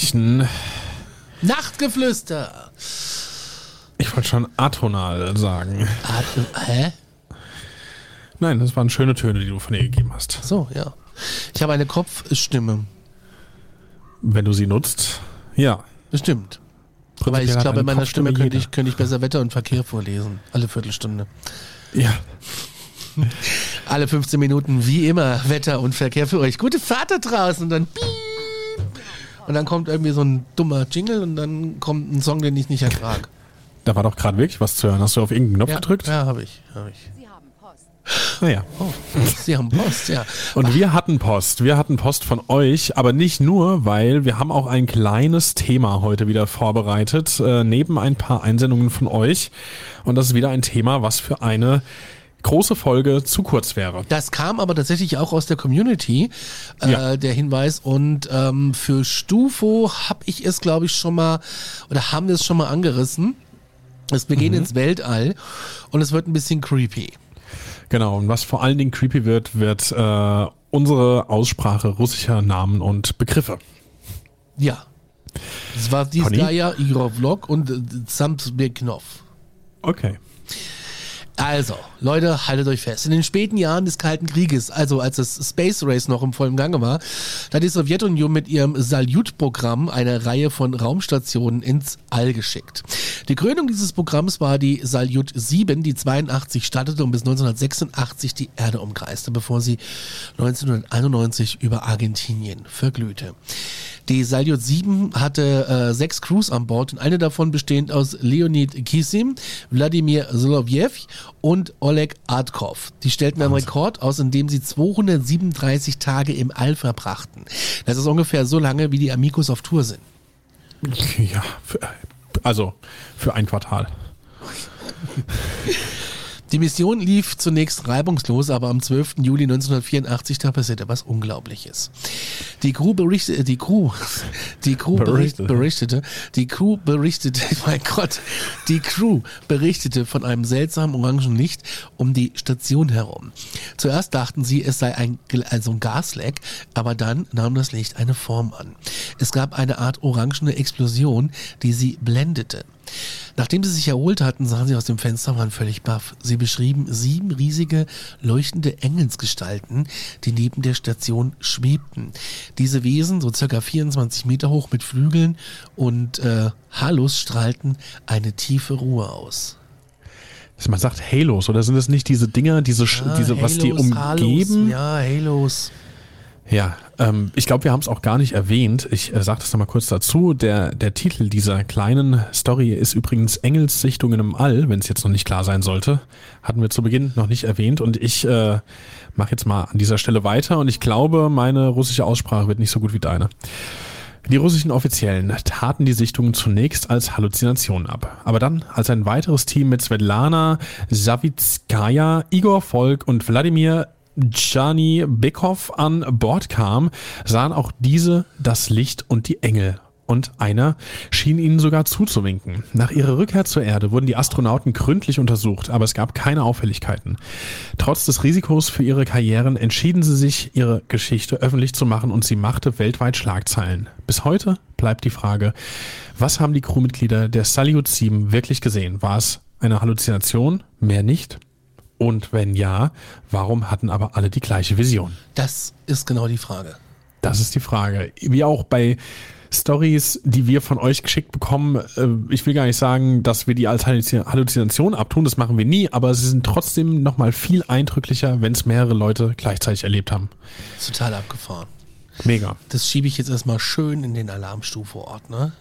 Aktenzeichen. Nachtgeflüster. Ich wollte schon atonal sagen. At Hä? Nein, das waren schöne Töne, die du von dir gegeben hast. So, ja. Ich habe eine Kopfstimme. Wenn du sie nutzt, ja. Bestimmt. Aber ich glaube, in meiner Stimme könnte ich, könnte ich besser Wetter und Verkehr vorlesen. Alle Viertelstunde. Ja. Alle 15 Minuten, wie immer, Wetter und Verkehr für euch. Gute Fahrt da draußen. Dann piep. Und dann kommt irgendwie so ein dummer Jingle und dann kommt ein Song, den ich nicht ertrage. Da war doch gerade wirklich was zu hören. Hast du auf irgendeinen Knopf Ja, gedrückt? ja habe ich, hab ich. Naja. Oh, Sie haben Post, ja. Und wir hatten Post. Wir hatten Post von euch, aber nicht nur, weil wir haben auch ein kleines Thema heute wieder vorbereitet, äh, neben ein paar Einsendungen von euch. Und das ist wieder ein Thema, was für eine große Folge zu kurz wäre. Das kam aber tatsächlich auch aus der Community, äh, Ja. der Hinweis. Und ähm, für Stufo habe ich es, glaube ich, schon mal, oder haben wir es schon mal angerissen. Es, wir Mhm. gehen ins Weltall und es wird ein bisschen creepy. Genau, und was vor allen Dingen creepy wird, wird äh, unsere Aussprache russischer Namen und Begriffe. Ja. Das war dies Conny? Gaia, Igor Vlog und äh, Samsbeknov. Okay. Also, Leute, haltet euch fest. In den späten Jahren des Kalten Krieges, also als das Space Race noch im vollen Gange war, da hat die Sowjetunion mit ihrem Salyut-Programm eine Reihe von Raumstationen ins All geschickt. Die Krönung dieses Programms war die Salyut 7, die 82 startete und bis 1986 die Erde umkreiste, bevor sie 1991 über Argentinien verglühte. Die Salyut 7 hatte äh, sechs Crews an Bord und eine davon bestehend aus Leonid Kisim, Wladimir Solovjev und Oleg Adkov. Die stellten einen Rekord aus, indem sie 237 Tage im All verbrachten. Das ist ungefähr so lange, wie die Amigos auf Tour sind. Ja, für, also für ein Quartal. Die Mission lief zunächst reibungslos, aber am 12. Juli 1984 da passierte was Unglaubliches. Die Crew berichtete, die Crew, die Crew berichtete, Berichtete. die Crew berichtete, mein Gott, die Crew berichtete von einem seltsamen orangen Licht um die Station herum. Zuerst dachten sie, es sei ein, also ein Gasleck, aber dann nahm das Licht eine Form an. Es gab eine Art orangene Explosion, die sie blendete. Nachdem sie sich erholt hatten, sahen sie aus dem Fenster und waren völlig baff. Sie beschrieben sieben riesige, leuchtende Engelsgestalten, die neben der Station schwebten. Diese Wesen, so circa 24 Meter hoch mit Flügeln und äh, Halos, strahlten eine tiefe Ruhe aus. Man sagt Halos, oder sind es nicht diese Dinger, diese, Sch- diese was die Ah, Halos, Halos, umgeben? ja, Halos. Ja, ähm, ich glaube, wir haben es auch gar nicht erwähnt. Ich äh, sage das nochmal kurz dazu. Der, der Titel dieser kleinen Story ist übrigens Engelssichtungen im All, wenn es jetzt noch nicht klar sein sollte. Hatten wir zu Beginn noch nicht erwähnt. Und ich äh, mache jetzt mal an dieser Stelle weiter. Und ich glaube, meine russische Aussprache wird nicht so gut wie deine. Die russischen Offiziellen taten die Sichtungen zunächst als Halluzination ab. Aber dann, als ein weiteres Team mit Svetlana Savitskaya, Igor Volk und Wladimir Gianni Bekov an Bord kam, sahen auch diese das Licht und die Engel. Und einer schien ihnen sogar zuzuwinken. Nach ihrer Rückkehr zur Erde wurden die Astronauten gründlich untersucht, aber es gab keine Auffälligkeiten. Trotz des Risikos für ihre Karrieren entschieden sie sich, ihre Geschichte öffentlich zu machen und sie machte weltweit Schlagzeilen. Bis heute bleibt die Frage, was haben die Crewmitglieder der Salyut 7 wirklich gesehen? War es eine Halluzination? Mehr nicht? Und wenn ja, warum hatten aber alle die gleiche Vision? Das ist genau die Frage. Das ist die Frage. Wie auch bei Stories, die wir von euch geschickt bekommen, äh, ich will gar nicht sagen, dass wir die als Halluzination abtun, das machen wir nie, aber sie sind trotzdem nochmal viel eindrücklicher, wenn es mehrere Leute gleichzeitig erlebt haben. Total abgefahren. Mega. Das schiebe ich jetzt erstmal schön in den Alarmstufe-Ort, ne?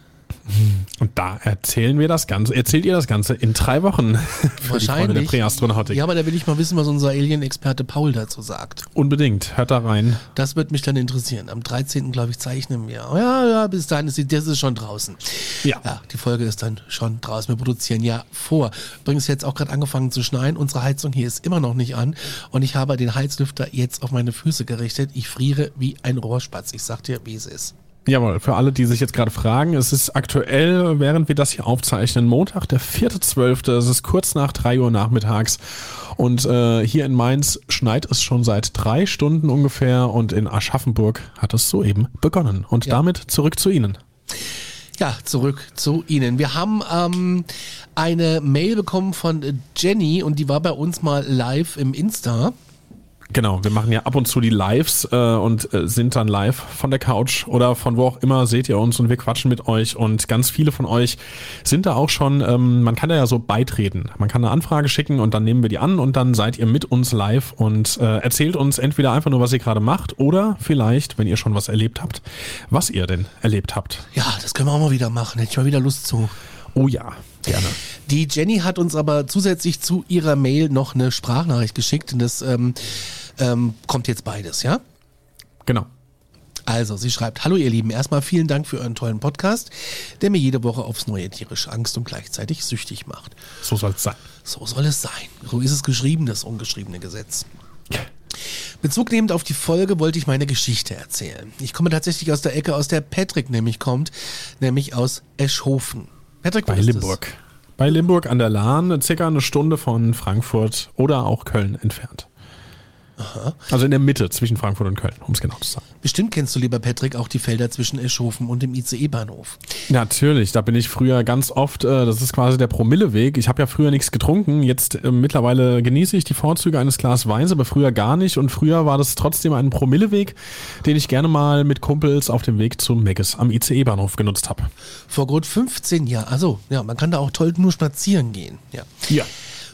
Und da erzählen wir das Ganze, erzählt ihr das Ganze in drei Wochen für Wahrscheinlich. die der Präastronautik. Ja, aber da will ich mal wissen, was unser Alien-Experte Paul dazu sagt. Unbedingt, hört da rein. Das wird mich dann interessieren. Am 13. glaube ich zeichnen wir. Ja, ja, bis dahin ist die, das ist schon draußen. Ja. ja. Die Folge ist dann schon draußen. Wir produzieren ja vor. Übrigens jetzt auch gerade angefangen zu schneien. Unsere Heizung hier ist immer noch nicht an und ich habe den Heizlüfter jetzt auf meine Füße gerichtet. Ich friere wie ein Rohrspatz. Ich sag dir, wie es ist. Jawohl, für alle, die sich jetzt gerade fragen, es ist aktuell, während wir das hier aufzeichnen, Montag, der 4.12., es ist kurz nach 3 Uhr nachmittags und äh, hier in Mainz schneit es schon seit drei Stunden ungefähr und in Aschaffenburg hat es soeben begonnen. Und ja. damit zurück zu Ihnen. Ja, zurück zu Ihnen. Wir haben ähm, eine Mail bekommen von Jenny und die war bei uns mal live im Insta. Genau, wir machen ja ab und zu die Lives äh, und äh, sind dann live von der Couch oder von wo auch immer seht ihr uns und wir quatschen mit euch und ganz viele von euch sind da auch schon, ähm, man kann da ja so beitreten. Man kann eine Anfrage schicken und dann nehmen wir die an und dann seid ihr mit uns live und äh, erzählt uns entweder einfach nur, was ihr gerade macht oder vielleicht, wenn ihr schon was erlebt habt, was ihr denn erlebt habt. Ja, das können wir auch mal wieder machen. Hätte ich mal wieder Lust zu. Oh ja, gerne. Die Jenny hat uns aber zusätzlich zu ihrer Mail noch eine Sprachnachricht geschickt und das ähm, ähm, kommt jetzt beides, ja? Genau. Also, sie schreibt, hallo ihr Lieben, erstmal vielen Dank für euren tollen Podcast, der mir jede Woche aufs neue tierische Angst und gleichzeitig süchtig macht. So soll es sein. So soll es sein. So ist es geschrieben, das ungeschriebene Gesetz. Bezug nehmend auf die Folge wollte ich meine Geschichte erzählen. Ich komme tatsächlich aus der Ecke, aus der Patrick nämlich kommt, nämlich aus Eschhofen. Patrick, Bei Limburg. Das? Bei Limburg an der Lahn, circa eine Stunde von Frankfurt oder auch Köln entfernt. Aha. Also in der Mitte zwischen Frankfurt und Köln, um es genau zu sagen. Bestimmt kennst du, lieber Patrick, auch die Felder zwischen Eschhofen und dem ICE-Bahnhof. Natürlich, da bin ich früher ganz oft, äh, das ist quasi der Promilleweg. Ich habe ja früher nichts getrunken, jetzt äh, mittlerweile genieße ich die Vorzüge eines Glas Weins, aber früher gar nicht. Und früher war das trotzdem ein Promilleweg, den ich gerne mal mit Kumpels auf dem Weg zum Meggis am ICE-Bahnhof genutzt habe. Vor gut 15 Jahren, also ja, man kann da auch toll nur spazieren gehen. Ja. ja.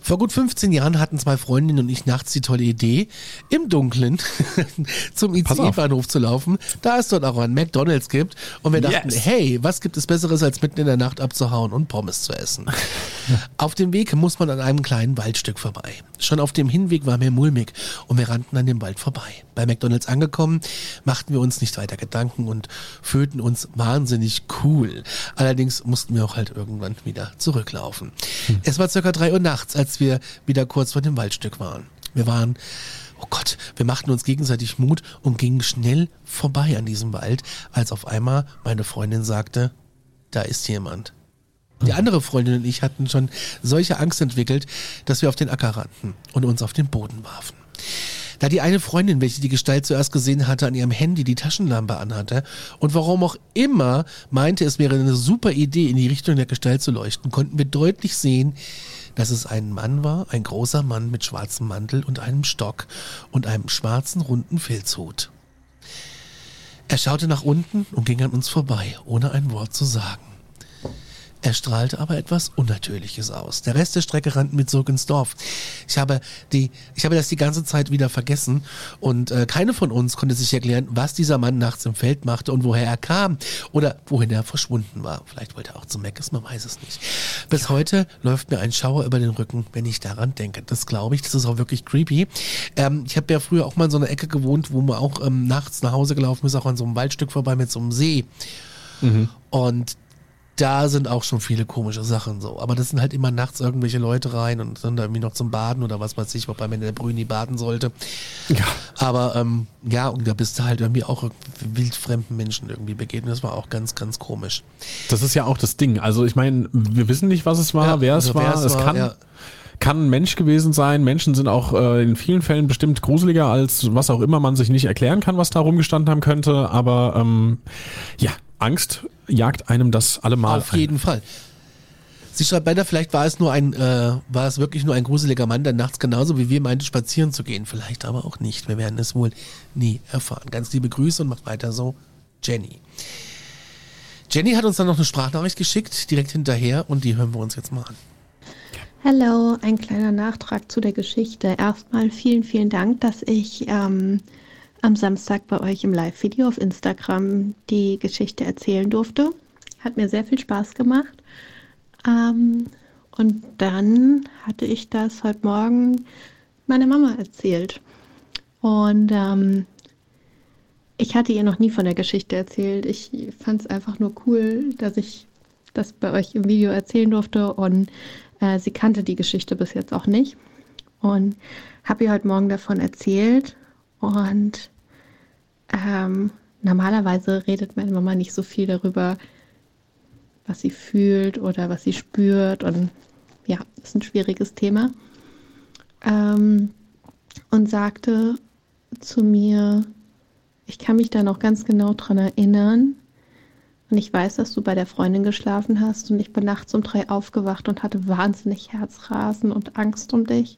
Vor gut 15 Jahren hatten zwei Freundinnen und ich nachts die tolle Idee, im Dunkeln zum ICE-Bahnhof zu laufen, da es dort auch ein McDonalds gibt. Und wir dachten, yes. hey, was gibt es Besseres, als mitten in der Nacht abzuhauen und Pommes zu essen? auf dem Weg muss man an einem kleinen Waldstück vorbei. Schon auf dem Hinweg war mir mulmig und wir rannten an dem Wald vorbei. Bei McDonalds angekommen, machten wir uns nicht weiter Gedanken und fühlten uns wahnsinnig cool. Allerdings mussten wir auch halt irgendwann wieder zurücklaufen. Hm. Es war circa drei Uhr nachts, als wir wieder kurz vor dem Waldstück waren. Wir waren Oh Gott, wir machten uns gegenseitig Mut und gingen schnell vorbei an diesem Wald, als auf einmal meine Freundin sagte, da ist jemand. Die andere Freundin und ich hatten schon solche Angst entwickelt, dass wir auf den Acker rannten und uns auf den Boden warfen. Da die eine Freundin, welche die Gestalt zuerst gesehen hatte, an ihrem Handy die Taschenlampe anhatte und warum auch immer meinte, es wäre eine super Idee, in die Richtung der Gestalt zu leuchten, konnten wir deutlich sehen, dass es ein Mann war, ein großer Mann mit schwarzem Mantel und einem Stock und einem schwarzen runden Filzhut. Er schaute nach unten und ging an uns vorbei, ohne ein Wort zu sagen. Er strahlte aber etwas Unnatürliches aus. Der Rest der Strecke rannten wir zurück ins Dorf. Ich habe, die, ich habe das die ganze Zeit wieder vergessen und äh, keine von uns konnte sich erklären, was dieser Mann nachts im Feld machte und woher er kam oder wohin er verschwunden war. Vielleicht wollte er auch zum Meckes, man weiß es nicht. Bis heute läuft mir ein Schauer über den Rücken, wenn ich daran denke. Das glaube ich, das ist auch wirklich creepy. Ähm, ich habe ja früher auch mal in so einer Ecke gewohnt, wo man auch ähm, nachts nach Hause gelaufen ist, auch an so einem Waldstück vorbei mit so einem See. Mhm. Und da sind auch schon viele komische Sachen so. Aber das sind halt immer nachts irgendwelche Leute rein und sind da irgendwie noch zum Baden oder was weiß ich, wobei man in der Brüni baden sollte. Ja. Aber ähm, ja, und da bist du halt irgendwie auch wildfremden Menschen irgendwie begegnet. Das war auch ganz, ganz komisch. Das ist ja auch das Ding. Also ich meine, wir wissen nicht, was es war, ja, wer es also war. Es war, kann. Ja kann ein Mensch gewesen sein. Menschen sind auch äh, in vielen Fällen bestimmt gruseliger als was auch immer man sich nicht erklären kann, was da rumgestanden haben könnte. Aber ähm, ja, Angst jagt einem das allemal. Auf ein. jeden Fall. Sie schreibt weiter, vielleicht war es nur ein, äh, war es wirklich nur ein gruseliger Mann, der nachts genauso wie wir meinte, spazieren zu gehen. Vielleicht aber auch nicht. Wir werden es wohl nie erfahren. Ganz liebe Grüße und macht weiter so. Jenny. Jenny hat uns dann noch eine Sprachnachricht geschickt, direkt hinterher, und die hören wir uns jetzt mal an. Hallo, ein kleiner Nachtrag zu der Geschichte. Erstmal vielen, vielen Dank, dass ich ähm, am Samstag bei euch im Live-Video auf Instagram die Geschichte erzählen durfte. Hat mir sehr viel Spaß gemacht. Ähm, und dann hatte ich das heute Morgen meiner Mama erzählt. Und ähm, ich hatte ihr noch nie von der Geschichte erzählt. Ich fand es einfach nur cool, dass ich das bei euch im Video erzählen durfte. Und äh, sie kannte die Geschichte bis jetzt auch nicht. Und habe ihr heute Morgen davon erzählt. Und ähm, normalerweise redet meine Mama nicht so viel darüber, was sie fühlt oder was sie spürt. Und ja, ist ein schwieriges Thema. Ähm, und sagte zu mir, ich kann mich da noch ganz genau dran erinnern. Und ich weiß, dass du bei der Freundin geschlafen hast und ich bin nachts um drei aufgewacht und hatte wahnsinnig Herzrasen und Angst um dich.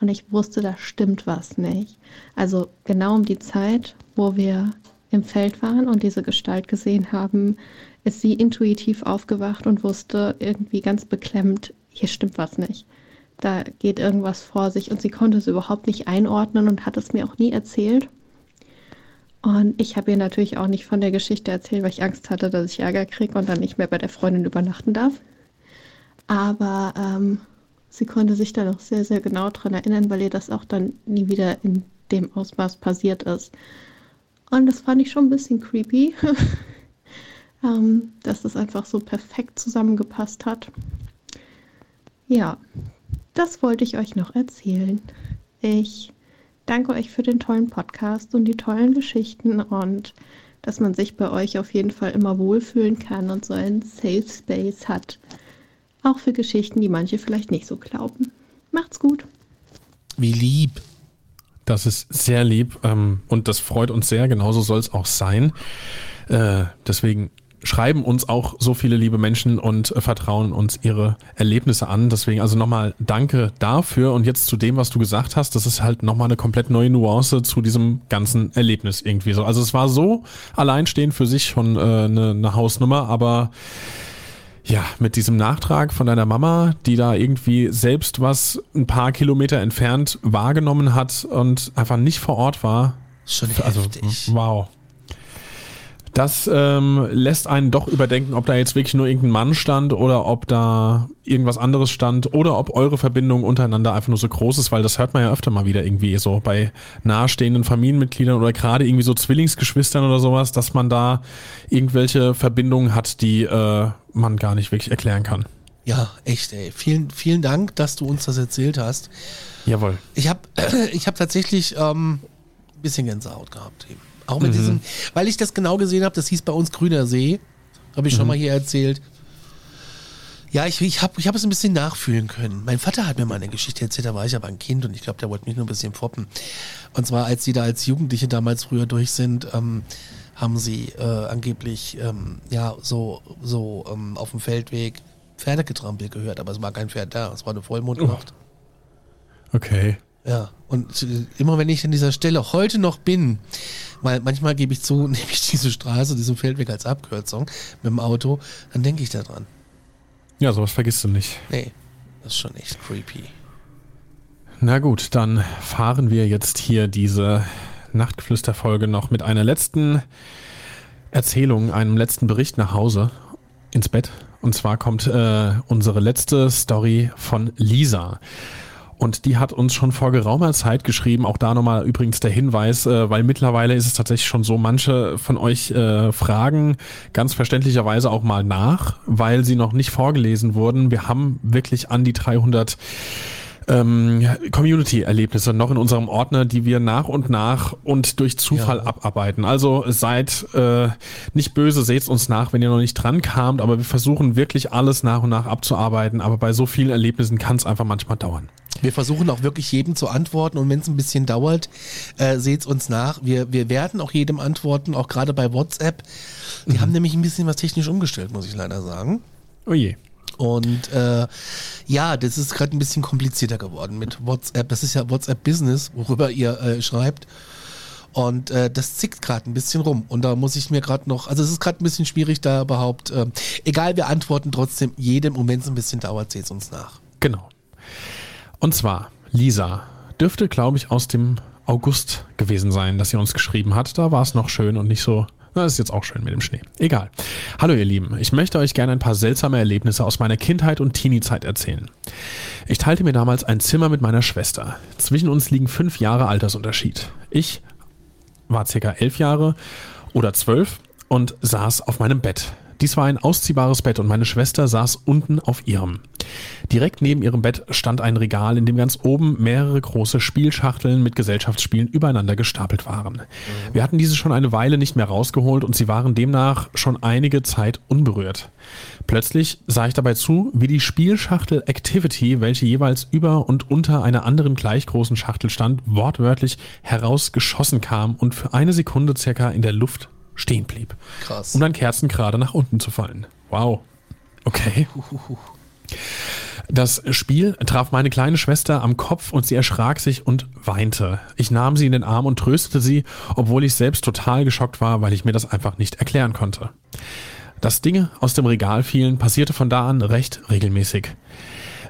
Und ich wusste, da stimmt was nicht. Also genau um die Zeit, wo wir im Feld waren und diese Gestalt gesehen haben, ist sie intuitiv aufgewacht und wusste irgendwie ganz beklemmt, hier stimmt was nicht. Da geht irgendwas vor sich und sie konnte es überhaupt nicht einordnen und hat es mir auch nie erzählt. Und ich habe ihr natürlich auch nicht von der Geschichte erzählt, weil ich Angst hatte, dass ich Ärger kriege und dann nicht mehr bei der Freundin übernachten darf. Aber ähm, sie konnte sich da noch sehr, sehr genau dran erinnern, weil ihr das auch dann nie wieder in dem Ausmaß passiert ist. Und das fand ich schon ein bisschen creepy, ähm, dass das einfach so perfekt zusammengepasst hat. Ja, das wollte ich euch noch erzählen. Ich danke euch für den tollen Podcast und die tollen Geschichten und dass man sich bei euch auf jeden Fall immer wohlfühlen kann und so einen Safe Space hat. Auch für Geschichten, die manche vielleicht nicht so glauben. Macht's gut. Wie lieb. Das ist sehr lieb ähm, und das freut uns sehr. Genauso soll es auch sein. Äh, deswegen schreiben uns auch so viele liebe Menschen und äh, vertrauen uns ihre Erlebnisse an. Deswegen also nochmal danke dafür. Und jetzt zu dem, was du gesagt hast, das ist halt nochmal eine komplett neue Nuance zu diesem ganzen Erlebnis irgendwie so. Also es war so alleinstehend für sich schon äh, eine, eine Hausnummer, aber ja, mit diesem Nachtrag von deiner Mama, die da irgendwie selbst was ein paar Kilometer entfernt wahrgenommen hat und einfach nicht vor Ort war. Schon also, heftig. wow. Das ähm, lässt einen doch überdenken, ob da jetzt wirklich nur irgendein Mann stand oder ob da irgendwas anderes stand oder ob eure Verbindung untereinander einfach nur so groß ist, weil das hört man ja öfter mal wieder irgendwie so bei nahestehenden Familienmitgliedern oder gerade irgendwie so Zwillingsgeschwistern oder sowas, dass man da irgendwelche Verbindungen hat, die äh, man gar nicht wirklich erklären kann. Ja, echt, ey. Vielen, vielen Dank, dass du uns das erzählt hast. Jawohl. Ich habe ich hab tatsächlich ähm, ein bisschen Gänsehaut gehabt eben. Auch mit diesem, weil ich das genau gesehen habe, das hieß bei uns Grüner See. Habe ich schon mal hier erzählt. Ja, ich, ich habe ich hab es ein bisschen nachfühlen können. Mein Vater hat mir mal eine Geschichte erzählt, da war ich aber ein Kind und ich glaube, der wollte mich nur ein bisschen foppen. Und zwar, als sie da als Jugendliche damals früher durch sind, ähm, haben sie äh, angeblich ähm, ja so, so ähm, auf dem Feldweg Pferdegetrampel gehört, aber es war kein Pferd da, es war eine Vollmondnacht. Okay. Ja, und äh, immer wenn ich an dieser Stelle heute noch bin, weil manchmal gebe ich zu, nehme ich diese Straße, diesen Feldweg als Abkürzung mit dem Auto, dann denke ich da dran. Ja, sowas vergisst du nicht. Nee, das ist schon echt creepy. Na gut, dann fahren wir jetzt hier diese Nachtgeflüster-Folge noch mit einer letzten Erzählung, einem letzten Bericht nach Hause ins Bett. Und zwar kommt äh, unsere letzte Story von Lisa. Und die hat uns schon vor geraumer Zeit geschrieben, auch da nochmal übrigens der Hinweis, äh, weil mittlerweile ist es tatsächlich schon so, manche von euch äh, fragen ganz verständlicherweise auch mal nach, weil sie noch nicht vorgelesen wurden. Wir haben wirklich an die 300 ähm, Community-Erlebnisse noch in unserem Ordner, die wir nach und nach und durch Zufall Ja. abarbeiten. Also seid äh, nicht böse, seht uns nach, wenn ihr noch nicht dran kamt, aber wir versuchen wirklich alles nach und nach abzuarbeiten. Aber bei so vielen Erlebnissen kann es einfach manchmal dauern. Wir versuchen auch wirklich jedem zu antworten und wenn es ein bisschen dauert, äh, seht's uns nach. Wir, wir werden auch jedem antworten, auch gerade bei WhatsApp. Die haben nämlich ein bisschen was technisch umgestellt, muss ich leider sagen. Oh je. Und äh, ja, das ist gerade ein bisschen komplizierter geworden mit WhatsApp. Das ist ja WhatsApp Business, worüber ihr äh, schreibt. Und äh, das zickt gerade ein bisschen rum. Und da muss ich mir gerade noch, also es ist gerade ein bisschen schwierig, da überhaupt, äh, egal, wir antworten trotzdem jedem und wenn es ein bisschen dauert, seht uns nach. Genau. Und zwar, Lisa dürfte, glaube ich, aus dem August gewesen sein, dass sie uns geschrieben hat. Da war es noch schön und nicht so das ist jetzt auch schön mit dem Schnee. Egal. Hallo ihr Lieben, ich möchte euch gerne ein paar seltsame Erlebnisse aus meiner Kindheit und Teenie-Zeit erzählen. Ich teilte mir damals ein Zimmer mit meiner Schwester. Zwischen uns liegen fünf Jahre Altersunterschied. Ich war circa elf Jahre oder zwölf und saß auf meinem Bett. Dies war ein ausziehbares Bett und meine Schwester saß unten auf ihrem. Direkt neben ihrem Bett stand ein Regal, in dem ganz oben mehrere große Spielschachteln mit Gesellschaftsspielen übereinander gestapelt waren. Wir hatten diese schon eine Weile nicht mehr rausgeholt und sie waren demnach schon einige Zeit unberührt. Plötzlich sah ich dabei zu, wie die Spielschachtel Activity, welche jeweils über und unter einer anderen gleich großen Schachtel stand, wortwörtlich herausgeschossen kam und für eine Sekunde circa in der Luft stehen blieb. Krass. Um dann kerzengerade nach unten zu fallen. Wow. Okay. Das Spiel traf meine kleine Schwester am Kopf und sie erschrak sich und weinte. Ich nahm sie in den Arm und tröstete sie, obwohl ich selbst total geschockt war, weil ich mir das einfach nicht erklären konnte. Dass Dinge aus dem Regal fielen, passierte von da an recht regelmäßig.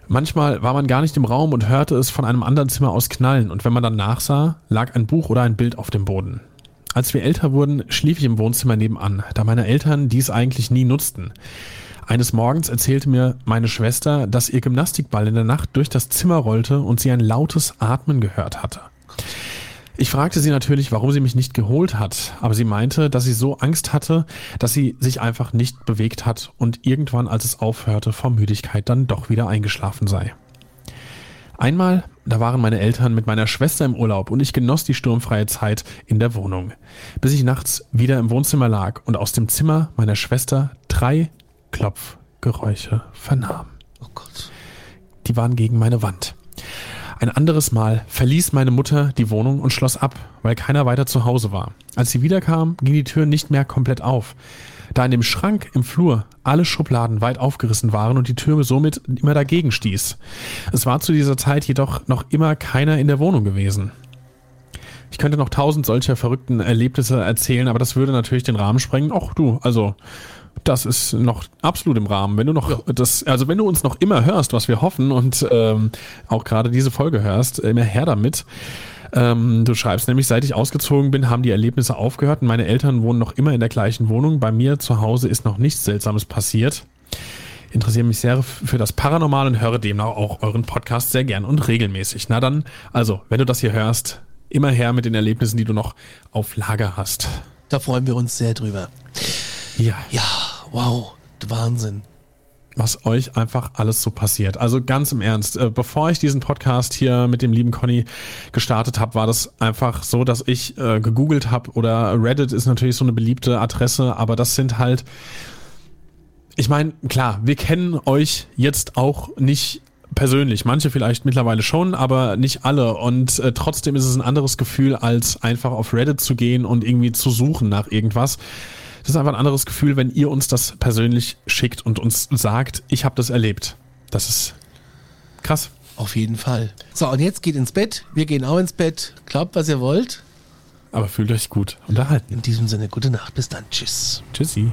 Manchmal war man gar nicht im Raum und hörte es von einem anderen Zimmer aus knallen und wenn man dann nachsah, lag ein Buch oder ein Bild auf dem Boden. Als wir älter wurden, schlief ich im Wohnzimmer nebenan, da meine Eltern dies eigentlich nie nutzten. Eines Morgens erzählte mir meine Schwester, dass ihr Gymnastikball in der Nacht durch das Zimmer rollte und sie ein lautes Atmen gehört hatte. Ich fragte sie natürlich, warum sie mich nicht geholt hat, aber sie meinte, dass sie so Angst hatte, dass sie sich einfach nicht bewegt hat und irgendwann, als es aufhörte, vor Müdigkeit dann doch wieder eingeschlafen sei. Einmal, da waren meine Eltern mit meiner Schwester im Urlaub und ich genoss die sturmfreie Zeit in der Wohnung, bis ich nachts wieder im Wohnzimmer lag und aus dem Zimmer meiner Schwester drei Klopfgeräusche vernahm. Oh Gott. Die waren gegen meine Wand. Ein anderes Mal verließ meine Mutter die Wohnung und schloss ab, weil keiner weiter zu Hause war. Als sie wiederkam, ging die Tür nicht mehr komplett auf da in dem Schrank im Flur alle Schubladen weit aufgerissen waren und die Tür somit immer dagegen stieß. Es war zu dieser Zeit jedoch noch immer keiner in der Wohnung gewesen. Ich könnte noch tausend solcher verrückten Erlebnisse erzählen, aber das würde natürlich den Rahmen sprengen. Och du, also das ist noch absolut im Rahmen. Wenn du noch ja. das, also wenn du uns noch immer hörst, was wir hoffen und ähm, auch gerade diese Folge hörst, immer her damit. Ähm, du schreibst nämlich, seit ich ausgezogen bin, haben die Erlebnisse aufgehört und meine Eltern wohnen noch immer in der gleichen Wohnung. Bei mir zu Hause ist noch nichts Seltsames passiert. Interessiere mich sehr für das Paranormal und höre demnach auch euren Podcast sehr gern und regelmäßig. Na dann, also, wenn du das hier hörst, immer her mit den Erlebnissen, die du noch auf Lager hast. Da freuen wir uns sehr drüber. Ja. Ja, wow, Wahnsinn was euch einfach alles so passiert. Also ganz im Ernst, äh, bevor ich diesen Podcast hier mit dem lieben Conny gestartet habe, war das einfach so, dass ich äh, gegoogelt habe oder Reddit ist natürlich so eine beliebte Adresse, aber das sind halt, ich meine, klar, wir kennen euch jetzt auch nicht persönlich, manche vielleicht mittlerweile schon, aber nicht alle und äh, trotzdem ist es ein anderes Gefühl, als einfach auf Reddit zu gehen und irgendwie zu suchen nach irgendwas. Das ist einfach ein anderes Gefühl, wenn ihr uns das persönlich schickt und uns sagt, ich habe das erlebt. Das ist krass. Auf jeden Fall. So, und jetzt geht ins Bett. Wir gehen auch ins Bett. Glaubt, was ihr wollt. Aber fühlt euch gut unterhalten. In diesem Sinne, gute Nacht. Bis dann. Tschüss. Tschüssi.